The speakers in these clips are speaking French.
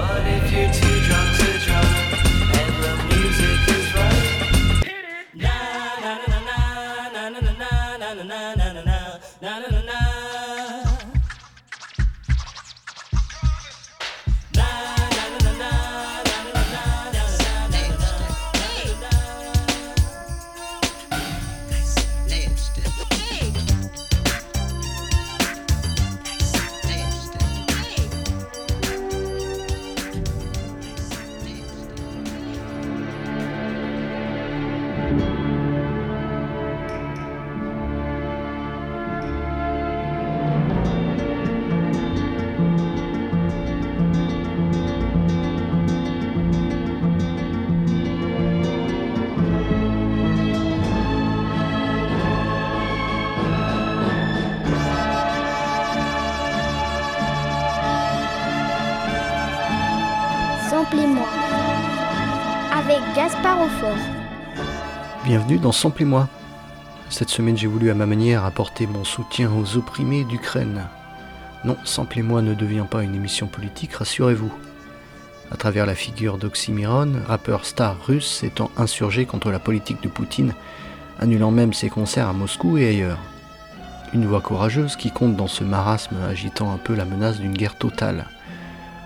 But if you Samplez-moi. Avec Gaspard Aufort. Bienvenue dans Samplez-moi. Cette semaine, j'ai voulu à ma manière apporter mon soutien aux opprimés d'Ukraine. Non, Samplez-moi ne devient pas une émission politique, rassurez-vous. À travers la figure d'Oxymiron, rappeur star russe s'étant insurgé contre la politique de Poutine, annulant même ses concerts à Moscou et ailleurs. Une voix courageuse qui compte dans ce marasme agitant un peu la menace d'une guerre totale.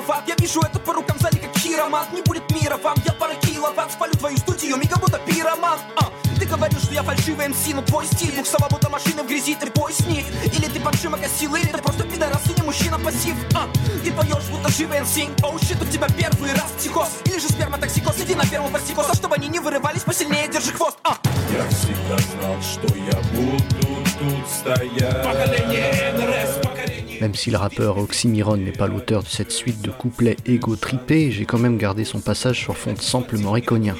херово Я вижу это по рукам сзади как хиромант Не будет мира вам, я пара киловатт Спалю твою студию, мега будто пироман А, Ты говоришь, что я фальшивый МС, но твой стиль Буксова будто машина в грязи, ты бой с них Или ты подшима косил, или ты просто пидорас и не мужчина пассив. А, Ты поешь, будто живый МС. Оу, щит, у тебя первый раз психоз. Или же сперматоксикоз, иди на первом пластикоз А чтобы они не вырывались, посильнее держи хвост. А. Я всегда знал, что я буду тут стоять. Поколение НРС, поколение... Même si le rappeur Oxymiron n'est pas l'auteur de cette suite de couplets égo-tripés, j'ai quand même gardé son passage sur fond de sample morriconien.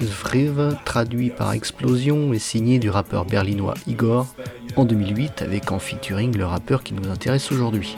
Zvriv, traduit par explosion, est signé du rappeur berlinois Igor en 2008 avec en featuring le rappeur qui nous intéresse aujourd'hui.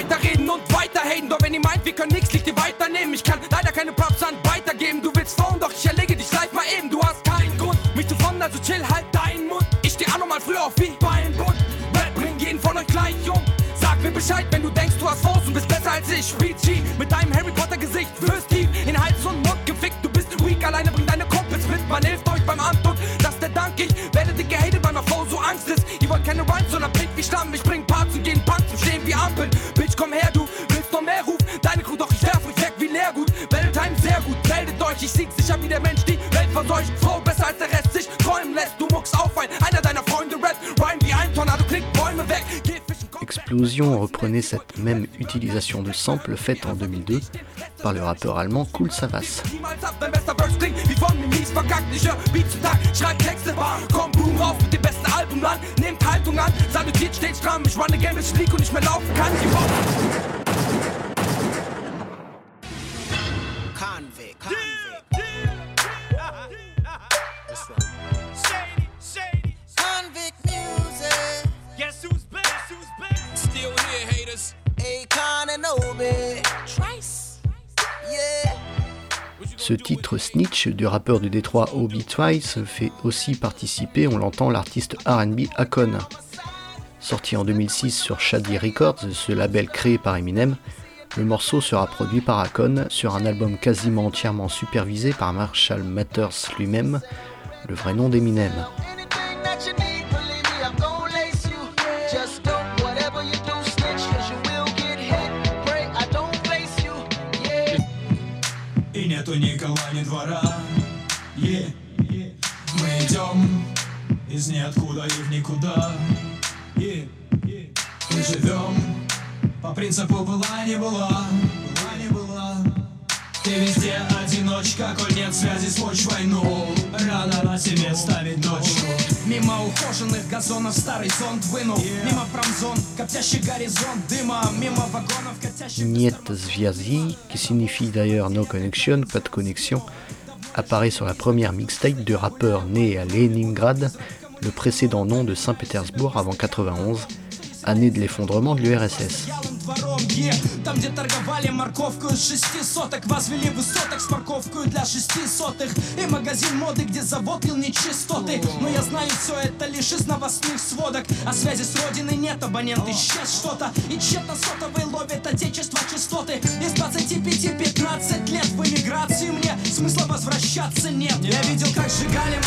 Weiterreden und weiterhaten, doch wenn ihr meint, wir können nichts, liegt ihr weiternehmen. Ich kann leider keine Props an weitergeben. Du willst Phone, doch ich erlege dich live mal eben. Du hast keinen Grund, mich zu fronten, also chill halt deinen Mund. Ich steh auch noch mal früher auf wie beim Bund. Rap bringt jeden von euch gleich um. Sag mir Bescheid, wenn du denkst, du hast Faust und bist besser als ich. Peachy, mit deinem Harry Potter Gesicht, wirst tief in Hals und Mund gefickt. Du bist weak, alleine bring deine Kumpels mit. Man hilft euch beim Anton, das ist der Dank. Ich werde dick gehatet, weil mein Flow so Angst ist. Ihr wollt keine Rhymes, sondern Pink wie Stamm. Ich bring Parts und gehen ich sieg sicher wie der Mensch, die Welt verseucht. Flow besser als der Rest sich träumen lässt. Du muckst auf ein, einer deiner Freunde rappt. Rhyme wie ein Tornado, klickt Bäume weg. Explosion reprenait cette même utilisation de sample faite en 2002 par le rappeur allemand Cool Savas. Ce titre Snitch du rappeur de Détroit Obi Twice fait aussi participer, on l'entend, l'artiste RB Akon. Sorti en 2006 sur Shady Records, ce label créé par Eminem, le morceau sera produit par Akon sur un album quasiment entièrement supervisé par Marshall Mathers lui-même, le vrai nom d'Eminem. Нету ни кола, ни двора. Е, Мы идем из ниоткуда и в никуда. Е, Мы живем По принципу была не была, была не была Ты везде одиночка, коль нет связи с почвой Ну, рано на себе ставить ночку Мимо ухоженных газонов старый зонт вынул Мимо промзон, коптящий горизонт дыма Мимо вагонов, катящих Niet Zviazi, qui signifie d'ailleurs no connection, pas de connexion, apparaît sur la première mixtape de rappeur né à Leningrad, le précédent nom de Saint-Pétersbourg avant 91, année de l'effondrement de l'URSS. Там, где торговали морковку из шести соток Возвели высоток с парковкой для шести сотых И магазин моды, где завод лил нечистоты Но я знаю, все это лишь из новостных сводок А связи с родиной нет, абонент исчез что-то И тщетно сотовый ловит отечество частоты Из 25-15 лет в эмиграции Мне смысла возвращаться нет Я видел, как сжигали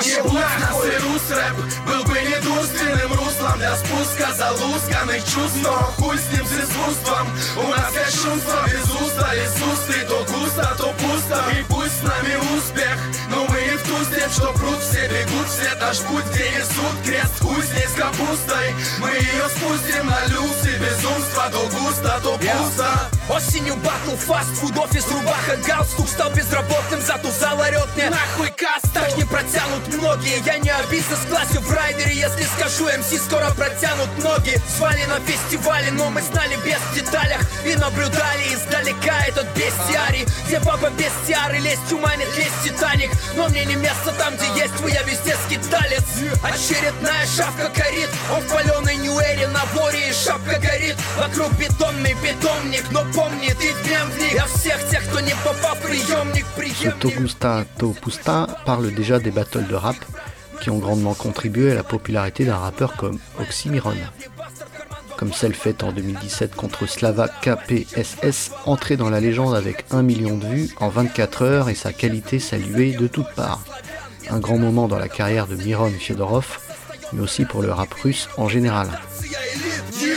Пошел нахуй. рус рэп Был бы недурственным руслом Для спуска залусканных чувств. Но хуй с ним с искусством. У нас кощунство без уста. Из уст и то густо, то пусто. И пусть с нами успех. Но мы и в ту степь, что пруд. Все бегут, все наш путь, где несут Крест. Хуй с ней с капустой. Мы ее спустим на люксе Безумство то густо, то пусто Осенью батл, фастфуд, офис, рубаха, галстук Стал безработным, зато зал орет мне. Нахуй каст, так не протянут многие. Я не о бизнес-классе в райдере Если скажу МС, скоро протянут ноги. Звали на фестивале, но мы знали без деталях И наблюдали издалека этот бестиарий. Где папа без тиары, лезть уманит, лезть Титаник. Но мне не место там, где есть вы, я везде скиталец. Очередная шавка горит Он в паленой ньюэре на воре и шапка горит. Вокруг бетонный питомник, но помни, ты дневник Я всех тех, кто не попал в приемник, Ce приемник Togusta Topusta parle déjà des battles de rap qui ont grandement contribué à la popularité d'un rappeur comme Oxymiron. Comme celle faite en 2017 contre Slava KPSS, entré dans la légende avec 1 million de vues en 24 heures et sa qualité saluée de toutes parts. Un grand moment dans la carrière de Miron Fyodorov, mais aussi pour le rap russe en général.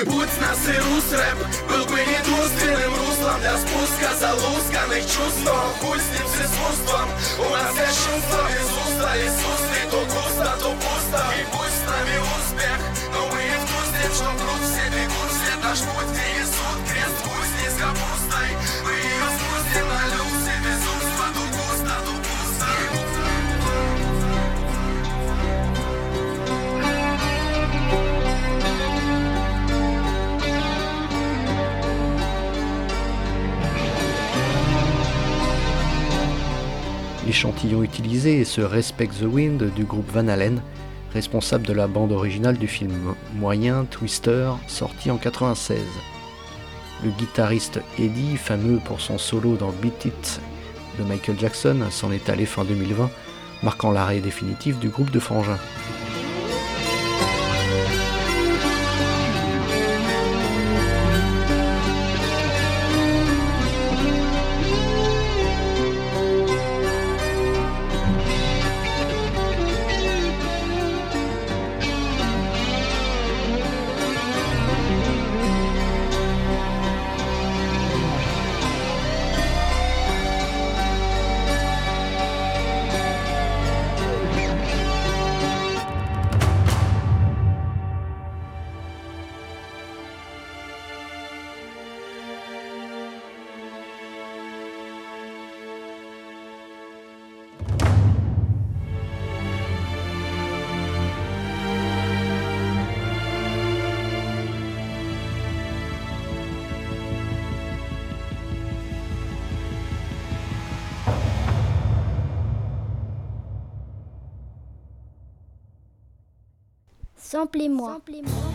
Будь с нас и рус рэп Был бы недурственным Руслом Для спуска залусканных чувств. Но хуй с ним с искусством. У нас кощунство без уста Из L'échantillon utilisé est ce Respect the Wind du groupe Van Halen, responsable de la bande originale du film moyen Twister, sorti en 96. Le guitariste Eddie, fameux pour son solo dans Beat It de Michael Jackson, s'en est allé fin 2020, marquant l'arrêt définitif du groupe de Frangin. Samplez-moi.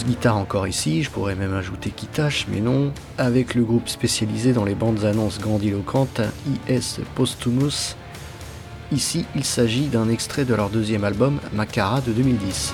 Guitare encore ici, je pourrais même ajouter Kitash, mais non, avec le groupe spécialisé dans les bandes annonces grandiloquentes IS Posthumus. Ici, il s'agit d'un extrait de leur deuxième album, Makara de 2010.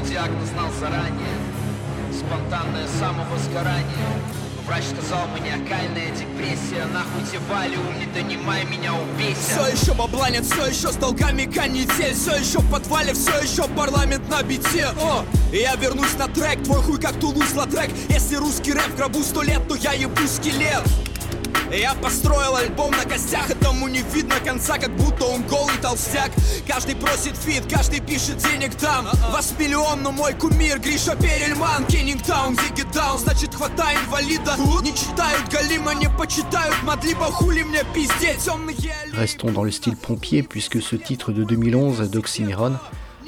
Диагноз знал заранее. Спонтанное самовозгорание. Врач сказал маниакальная депрессия. Нахуй тебе валиум, не донимай меня, убейся. Все еще бабла нет, все еще с долгами канитель. Все еще в подвале, все еще парламент на бите. О, я вернусь на трек, твой хуй как Тулус трек Если русский рэп в гробу сто лет, то я ебу скелет И Я построил альбом на костях, этому не видно конца, как будто он голый толстяк. Каждый просит фит, каждый пишет денег там. Вас миллион, но мой кумир Гриша Перельман, Кеннингтаун, Зигги Даун, значит хватай инвалида. Не читают Галима, не почитают Мадлиба, хули мне пиздеть, темные Restons dans le style pompier puisque ce titre de 2011 d'Oxymiron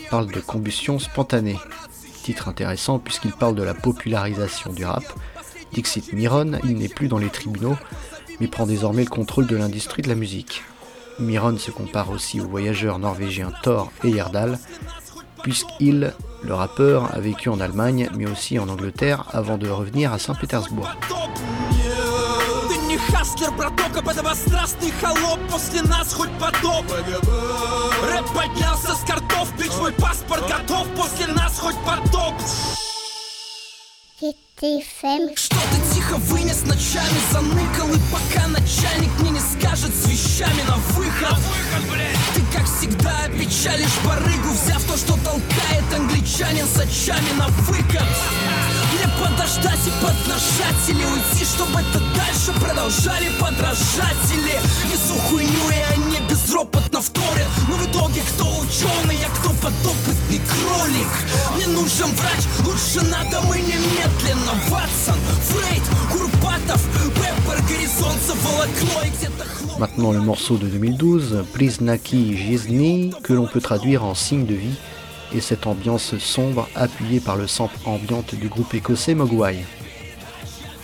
parle de combustion spontanée. Titre intéressant puisqu'il parle de la popularisation du rap. Dixit Miron, il n'est plus dans les tribunaux, mais prend désormais le contrôle de l'industrie de la musique. Miron se compare aussi au voyageur norvégien Thor Heyerdahl, puisqu'il, le rappeur, a vécu en Allemagne, mais aussi en Angleterre, avant de revenir à Saint-Pétersbourg. Ты не хаслер, браток, а подобострастный холоп После нас хоть потоп Рэп поднялся с картов Бич, мой паспорт готов После нас хоть потоп TFM. Что ты тихо вынес ночами Заныкал и пока начальник мне не скажет С вещами на выход. Ты как всегда опечалишь барыгу Взяв то, что толкает англичанин С очами на выкат Мне подождать и поднажать Или уйти, чтобы это дальше продолжали подражатели. Несу хуйню и они безропотно вторят Но в итоге кто ученый, а кто подопытный кролик Мне нужен врач, лучше надо мы немедленно Ватсон, Фрейд, Курпатов, Пеппер, горизонт заволокло и где-то хлоп Maintenant le morceau de 2012, Priznaki Jizni, que l'on peut traduire en signe de vie, et cette ambiance sombre appuyée par le sample ambiante du groupe écossais Mogwai.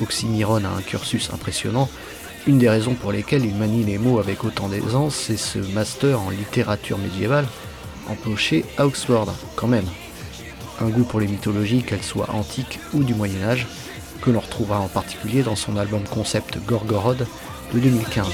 Oxymiron a un cursus impressionnant, une des raisons pour lesquelles il manie les mots avec autant d'aisance, c'est ce master en littérature médiévale, empoché à Oxford, quand même. Un goût pour les mythologies, qu'elles soient antiques ou du Moyen Âge, que l'on retrouvera en particulier dans son album concept Gorgorod de 2015.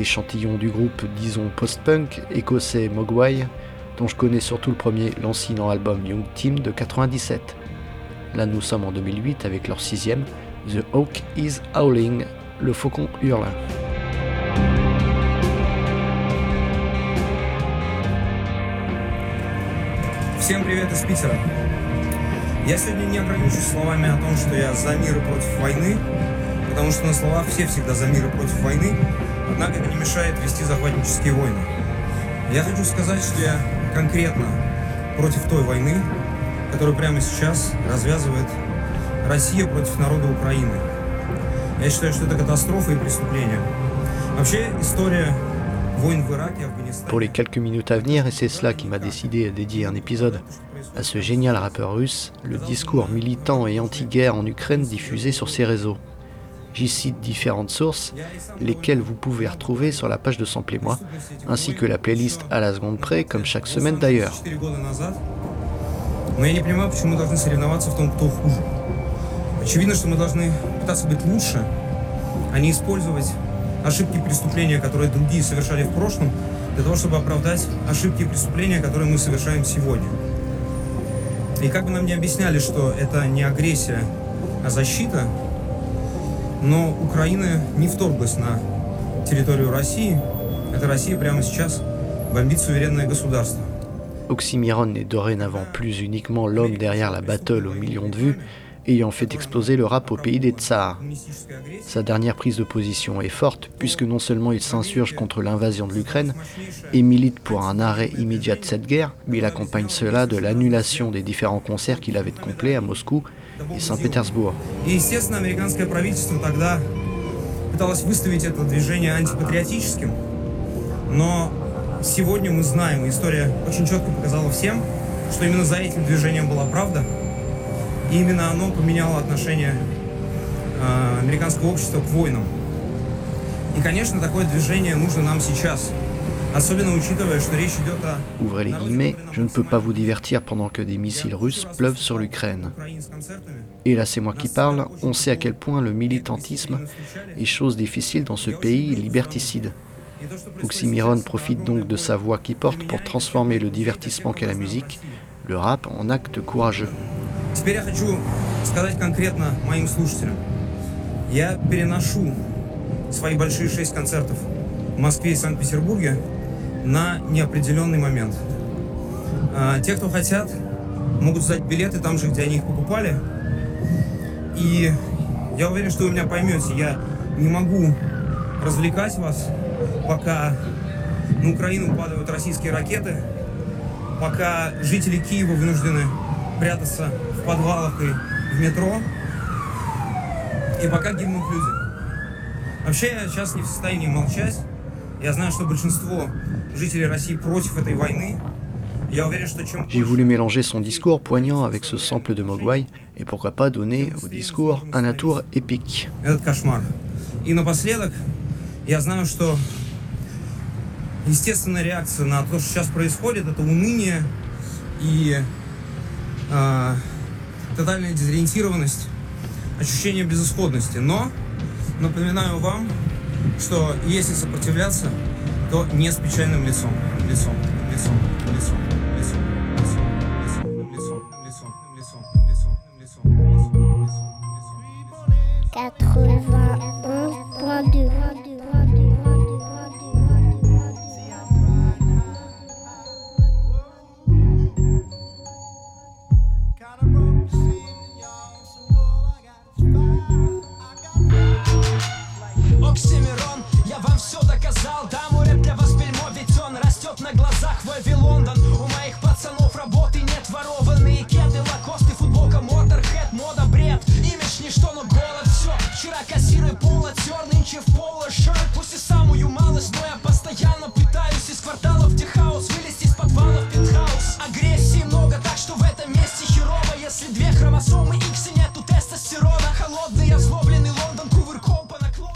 échantillon du groupe, disons post-punk, écossais Mogwai, dont je connais surtout le premier, lancinant album Young Team de 97. Là nous sommes en 2008 avec leur sixième, The Hawk is Howling, le faucon hurle. Всем привет из Питера. Я сегодня не ограничусь словами о том, что я за мир и против войны, потому что на словах все всегда за мир и против войны, однако это не мешает вести захватнические войны. Я хочу сказать, что я конкретно против той войны, которую прямо сейчас развязывает Россия против народа Украины. Я считаю, что это катастрофа и преступление. Вообще, история войн в Ираке, Афганистане... Pour les quelques minutes à venir, et c'est cela qui m'a décidé à dédier un épisode à ce génial rappeur russe, le discours militant et anti-guerre en Ukraine diffusé sur ses réseaux. J'y cite différentes sources, lesquelles vous pouvez retrouver sur la page de Sample et moi, ainsi que la playlist à la seconde près, comme chaque semaine d'ailleurs. 4 года назад. Но я не понимаю, почему мы должны соревноваться в том, кто хуже. Очевидно, что мы должны пытаться быть лучше, а не использовать ошибки преступления, которые другие совершали в прошлом, для того, чтобы оправдать ошибки преступления, которые мы совершаем сегодня. И как бы нам не объясняли, что это не агрессия, а защита, но Украина не вторглась на территорию России. Это Россия прямо сейчас бомбит суверенное государство. Oxymiron n'est dorénavant plus uniquement l'homme derrière la battle aux millions de vues, ayant fait exploser le rap au pays des tsars. Коммунистическая агрессия Sa dernière prise de position est forte, puisque non seulement il s'insurge contre l'invasion de l'Ukraine et milite pour un arrêt immédiat de cette guerre, mais il accompagne cela de l'annulation des différents concerts qu'il avait de complet à Moscou et Saint-Pétersbourg. И, естественно, американское правительство тогда пыталась выставить это движение антипатриотическим, но сегодня мы знаем, и история очень четко показала всем, что именно за этим движением была правда, и именно оно поменяло отношение э, американского общества к войнам. И, конечно, такое движение нужно нам сейчас, Ouvrez les guillemets, je ne peux pas vous divertir pendant que des missiles russes pleuvent sur l'Ukraine. Украине с концертами. Et là c'est moi qui parle, on sait à quel point le militantisme est chose difficile dans ce pays liberticide. И то, что происходит Oxymiron сейчас, profite donc de sa voix qui porte pour transformer le divertissement qu'est la musique, le rap, en acte courageux. Теперь я хочу сказать конкретно моим слушателям. Я переношу свои большие шесть концертов в Москве и Санкт-Петербурге На неопределенный момент. А, те, кто хотят, могут сдать билеты там же, где они их покупали. И я уверен, что вы меня поймете. Я не могу развлекать вас, пока на Украину падают российские ракеты, пока жители Киева вынуждены прятаться в подвалах и в метро, и пока гибнут люди. Вообще, я сейчас не в состоянии молчать. Я знаю, что большинство J'ai voulu mélanger son discours poignant avec ce sample de Mogwai, et pourquoi pas donner au discours un atour épique. этот кошмар. И напоследок, я знаю, что естественная реакция на то, что сейчас происходит, это уныние и а, тотальная дезориентированность, ощущение безысходности. Но напоминаю вам, что если сопротивляться, то не с печальным лицом. Лицом, лицом, лицом,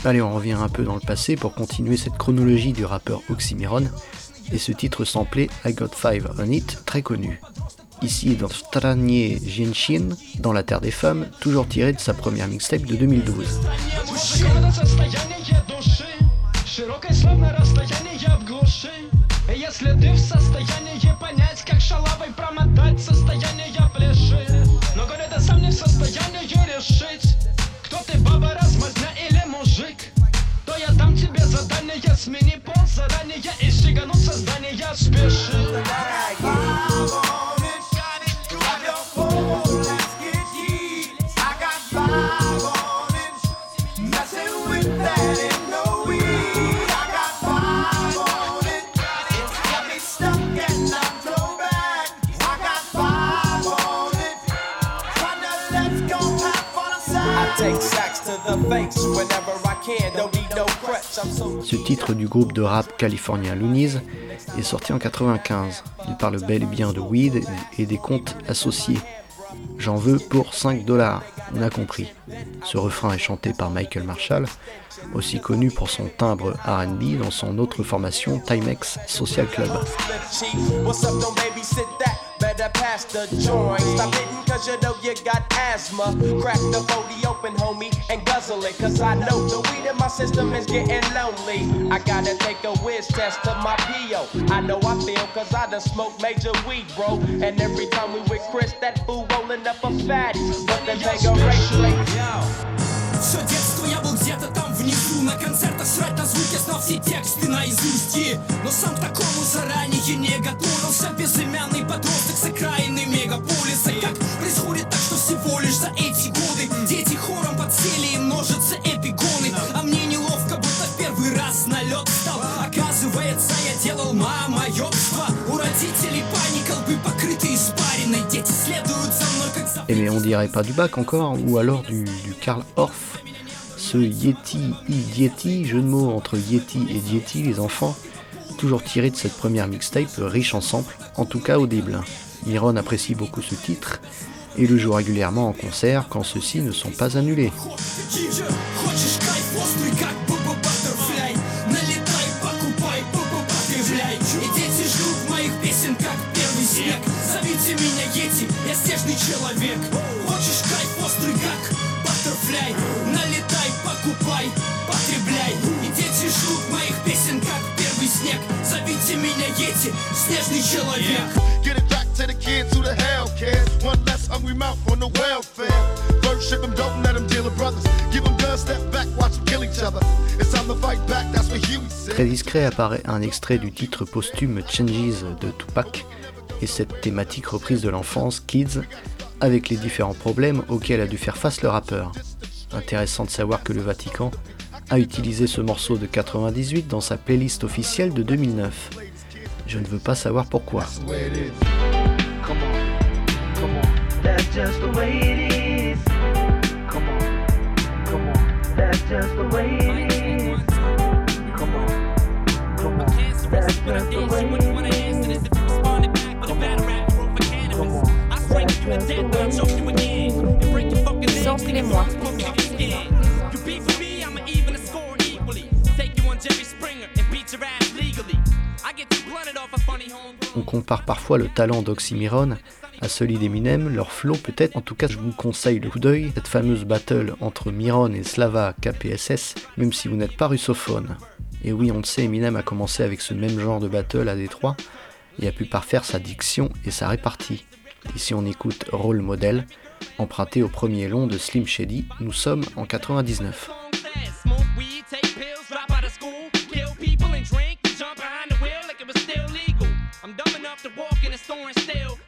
Allez, on revient un peu dans le passé pour continuer cette chronologie du rappeur Oxymiron et ce titre samplé I Got Five on It, très connu. Ici dans Stranie Jinshin, dans la Terre des Femmes, toujours tiré de sa première mixtape de 2012. Смени пол заранее И сигануть создание. Спеши Ce titre du groupe de rap californien Loonies est sorti en 95. Il parle bel et bien de weed et des comptes associés. J'en veux pour 5 dollars, on a compris. Ce refrain est chanté par Michael Marshall, aussi connu pour son timbre RB dans son autre formation Timex Social Club. better pass the joint. Stop hitting cause you know you got asthma. Crack the 40 open, homie, and guzzle it. Cause I know the weed in my system is getting lonely. I gotta take a whiz test to my PO. I know I feel cause I done smoked major weed, bro. And every time we with Chris, that fool rolling up a fatty. But the thing a. So get На концертах срать на звук я знал все тексты наизусть. И- Но сам такому заранее не готовился. Безымянный подросток с окраины мегаполиса. Как происходит так, что всего лишь за эти годы? Дети хором подсели и множатся эпигоны. А мне неловко, будто в первый раз налет стал. Оказывается, я делал мамоебство. У родителей паника, лбы покрыты испариной. Дети следуют за мной, как за Et mais on dirait pas du bac encore, ou alors du, du Karl Orff, ce ce Yeti i Yeti, jeu de mots entre Yeti et Yeti, les enfants, toujours tiré de cette première mixtape riche en samples, en tout cas audible. Myron apprécie beaucoup ce titre et le joue régulièrement en concert quand ceux-ci ne sont pas annulés. Хочешь кайф острый, как Бубба Баттерфляй Налетай, покупай, Бубба Баттерфляй И дети ждут моих песен, как первый снег Зовите меня Йети, я снежный человек Très discret apparaît un extrait du titre posthume Changes de Tupac et cette thématique reprise de l'enfance, Kids, avec les différents problèmes auxquels a dû faire face le rappeur. Intéressant de savoir que le Vatican a utilisé ce morceau de 98 dans sa playlist officielle de 2009. Je ne veux pas savoir pourquoi. Samplez-moi. You beat for me, I'ma even score equally. Take you on Jerry Springer and beat your ass On compare parfois le talent d'Oxymiron à celui d'Eminem, leur flow peut-être, en tout cas je vous conseille le coup d'œil, cette fameuse battle entre Miron et Slava KPSS, même si vous n'êtes pas russophone. Et oui, on le sait, Eminem a commencé avec ce même genre de battle à Détroit et a pu parfaire sa diction et sa répartie. Ici on écoute Role Model, emprunté au premier long de Slim Shady, nous sommes en 99. to walk in the thorn still.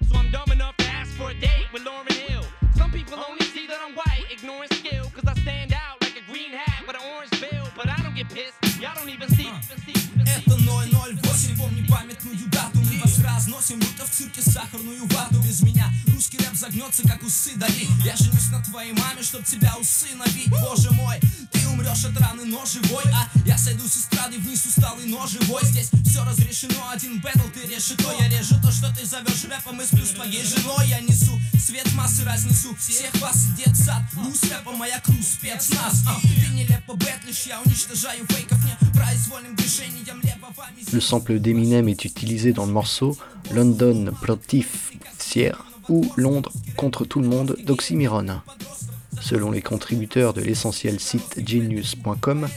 русский рэп загнется, как усы Дали Я женюсь на твоей маме, чтоб тебя усыновить Боже мой, ты умрешь от раны, но живой А я сойду с эстрады вниз усталый, но живой Здесь все разрешено, один бэтл, ты решето Я режу то, что ты зовешь рэпом и сплю с моей женой Я несу свет массы, разнесу всех вас и детсад Рус рэпа, моя круз, спецназ А, Ты нелепо бэтлишь, я уничтожаю фейков Непроизвольным движением лепо вами Le sample d'Eminem est utilisé dans le morceau London Protif Sierre ou Londres contre tout le monde d'Oxymiron. Selon les contributeurs de l'essentiel site genius.com,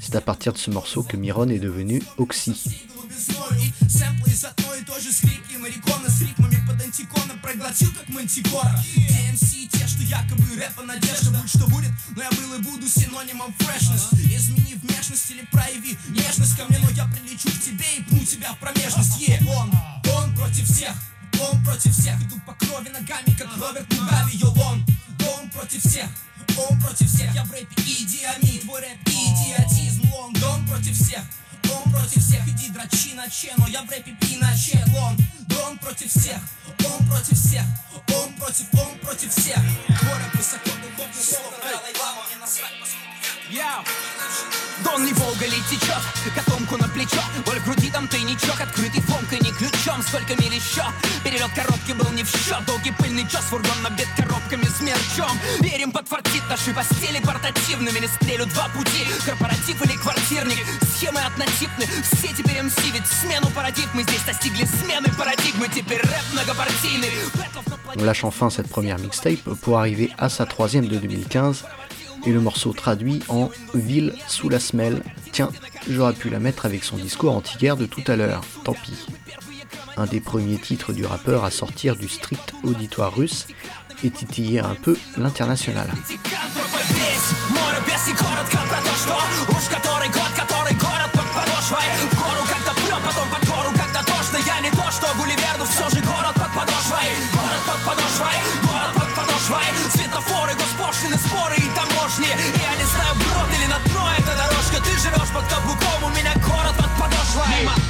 c'est à partir de ce morceau que Miron est devenu Oxy. весной И сэмплы из одной и той же скрипки Марикона с ритмами под антиконом Проглотил как мантикора DMC те, что якобы рэпа надежда Будь что будет, но я был и буду синонимом фрешнес Измени внешность или прояви нежность ко мне Но я прилечу к тебе и пну тебя в промежность Е, он, он против всех Он против всех, иду по крови ногами, как Роберт Мугави, йо, он, он против всех, он против всех, я в рэпе идиами, твой рэп идиотизм, он, он против всех, он против всех, иди дрочи на чену, я в рэпе иначе, он, он против всех, он против всех, он против, он против всех, твой рэп высоко духовный, словно Далай-Лама, мне насрать, поскольку Я Дон не Волга ли течет, котомку на плечо. Боль в груди там тайничок, открытый фомкой не ключом Сколько миль еще, перелет коробки был не в счет Долгий пыльный час, фургон набит коробками с мерчом Верим, подфартит наши постели портативными Не стрелю два пути, корпоратив или квартирник Схемы однотипны, все теперь МС Ведь смену парадигмы здесь достигли смены парадигмы Теперь рэп многопартийный Бэтлов на On lâche enfin cette première mixtape pour arriver à sa troisième de 2015 et le morceau traduit en Ville sous la semelle. Tiens, j'aurais pu la mettre avec son discours anti-guerre de tout à l'heure, tant pis. Un des premiers titres du rappeur à sortir du strict auditoire russe et titiller un peu l'international. Весь море без и коротко про то, что Уж который год, который город под подошвой В гору как-то прет, потом под гору как-то тошно Я не то, что Гулливер, но все же город под подошвой Город под подошвой, город под подошвой Светофоры, госпошлины, споры и таможни И я не знаю, брод или на дно эта дорожка Ты живешь под каблуком, у меня город под подошвой Мимо тополей,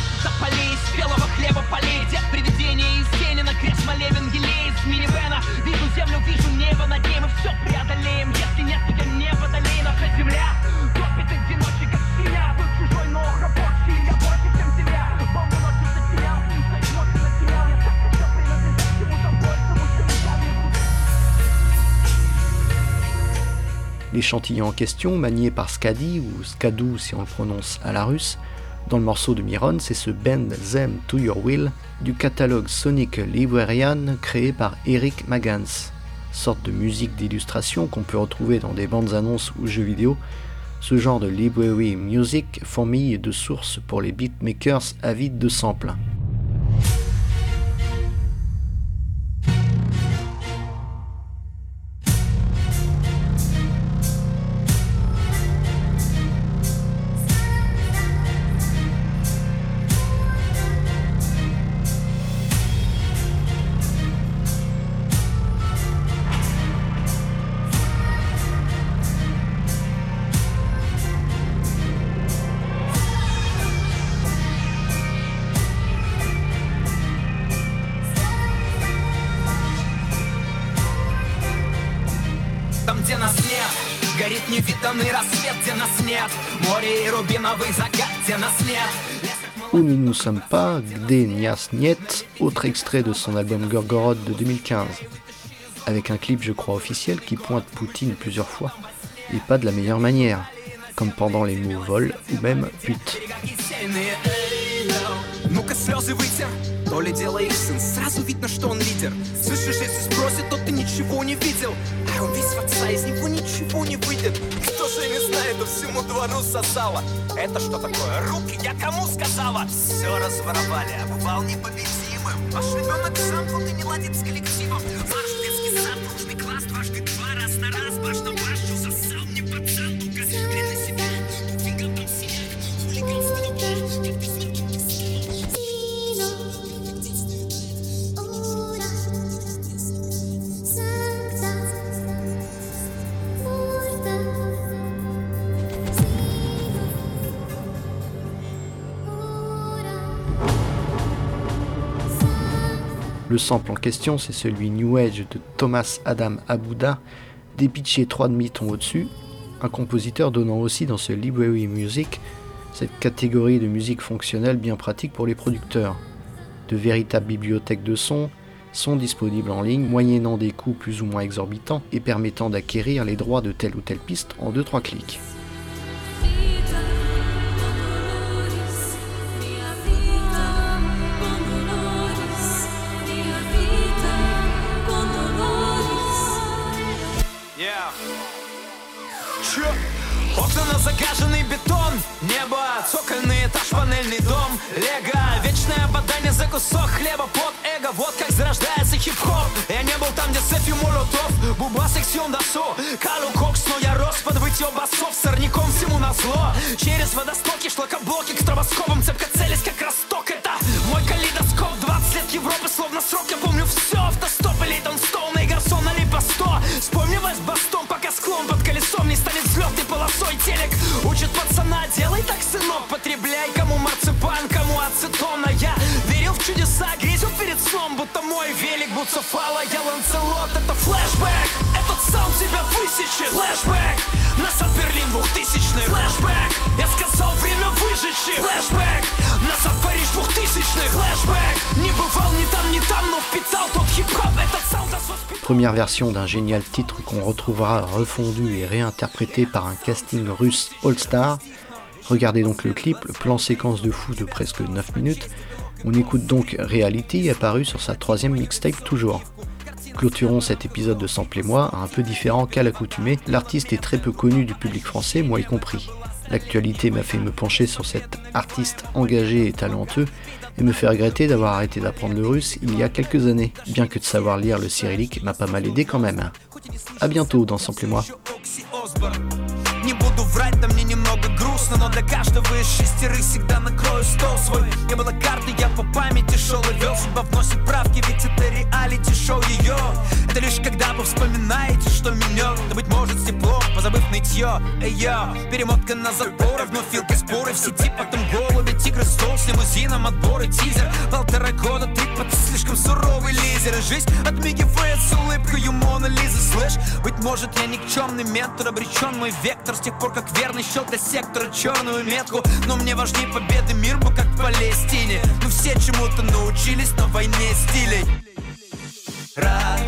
L'échantillon en question, manié par Skadi ou Skadou si on le prononce à la russe, dans le morceau de Miron, c'est ce Bend Them to Your Will du catalogue Sonic Librarian créé par Eric Magans, sorte de musique d'illustration qu'on peut retrouver dans des bandes annonces ou jeux vidéo. Ce genre de library music fourmille de sources pour les beatmakers avides de samples. Nous sommes pas, Gde Nias Niet, autre extrait de son album Gorgorod de 2015. Avec un clip, je crois, officiel qui pointe Poutine plusieurs fois, et pas de la meilleure manière, comme pendant les mots vol ou même pute. Ну-ка слезы вытер, то ли дело их сын. Сразу видно, что он лидер. Слышишь, если спросит, то ты ничего не видел. А он весь в отца, из него ничего не выйдет. Кто же не знает, то всему двору сосала. Это что такое? Руки, я кому сказала? Все разворовали, а бывал непобедимым. Ваш ребенок сам вот и не ладит с коллективом Le sample en question, c'est celui New Age de Thomas Adam Abouda, dépitché 3 demi-tons au-dessus, un compositeur donnant aussi dans ce Library Music cette catégorie de musique fonctionnelle bien pratique pour les producteurs. De véritables bibliothèques de sons sont disponibles en ligne moyennant des coûts plus ou moins exorbitants et permettant d'acquérir les droits de telle ou telle piste en 2-3 clics. Цокольный этаж, панельный дом. Лего, вечное бадание за кусок хлеба под эго. Вот как зарождается хип-хоп. Я не был там, где Сефи Молотов. Буба сексион досу Калу кокс, но я рос под вытье басов. Сорняком всему назло Через водостоки, шлакоблоки К стробоскопам цепко целясь, как росток. Это мой калейдоскоп. 20 лет Европы, словно срок. Я помню все, высечет Флешбэк, назад Берлин двухтысячный Флешбэк, я сказал время выжечь Флешбэк, назад Париж двухтысячный Флешбэк, не бывал ни там, ни там Но впитал тот хип-хоп, этот саунд нас воспитал Première version d'un génial titre qu'on retrouvera refondu et réinterprété par un casting russe all-star. Regardez donc le clip, le plan séquence de fou de presque 9 minutes. On écoute donc Reality, apparu sur sa troisième mixtape toujours. Clôturons cet épisode de Sample et moi, un peu différent qu'à l'accoutumée. L'artiste est très peu connu du public français, moi y compris. L'actualité m'a fait me pencher sur cet artiste engagé et talentueux et me fait regretter d'avoir arrêté d'apprendre le russe il y a quelques années, bien que de savoir lire le cyrillique m'a pas mal aidé quand même. A bientôt dans Sample et moi. Грустно Но для каждого из шестерых всегда накрою стол свой. Не было карты, я по памяти шел и вел Судьба вносит правки, ведь это реалити-шоу ее Это лишь когда вы вспоминаете, что минет Да быть может с теплом, позабыв нытье Эй, йо, перемотка на забор Вновь вилка споры в сети, потом голуби Тигры, стол с лимузином, отбор и тизер. Полтора года ты слишком суровый лизер. Жизнь отмигивает с улыбкой Мона Лизы. Слышь, быть может я никчемный ментор Обречен мой вектор с тех пор, как верный счет для сектора Черную метку, но мне важнее победы Мир бы как в Палестине. Мы все чему-то научились на войне стилей Раз,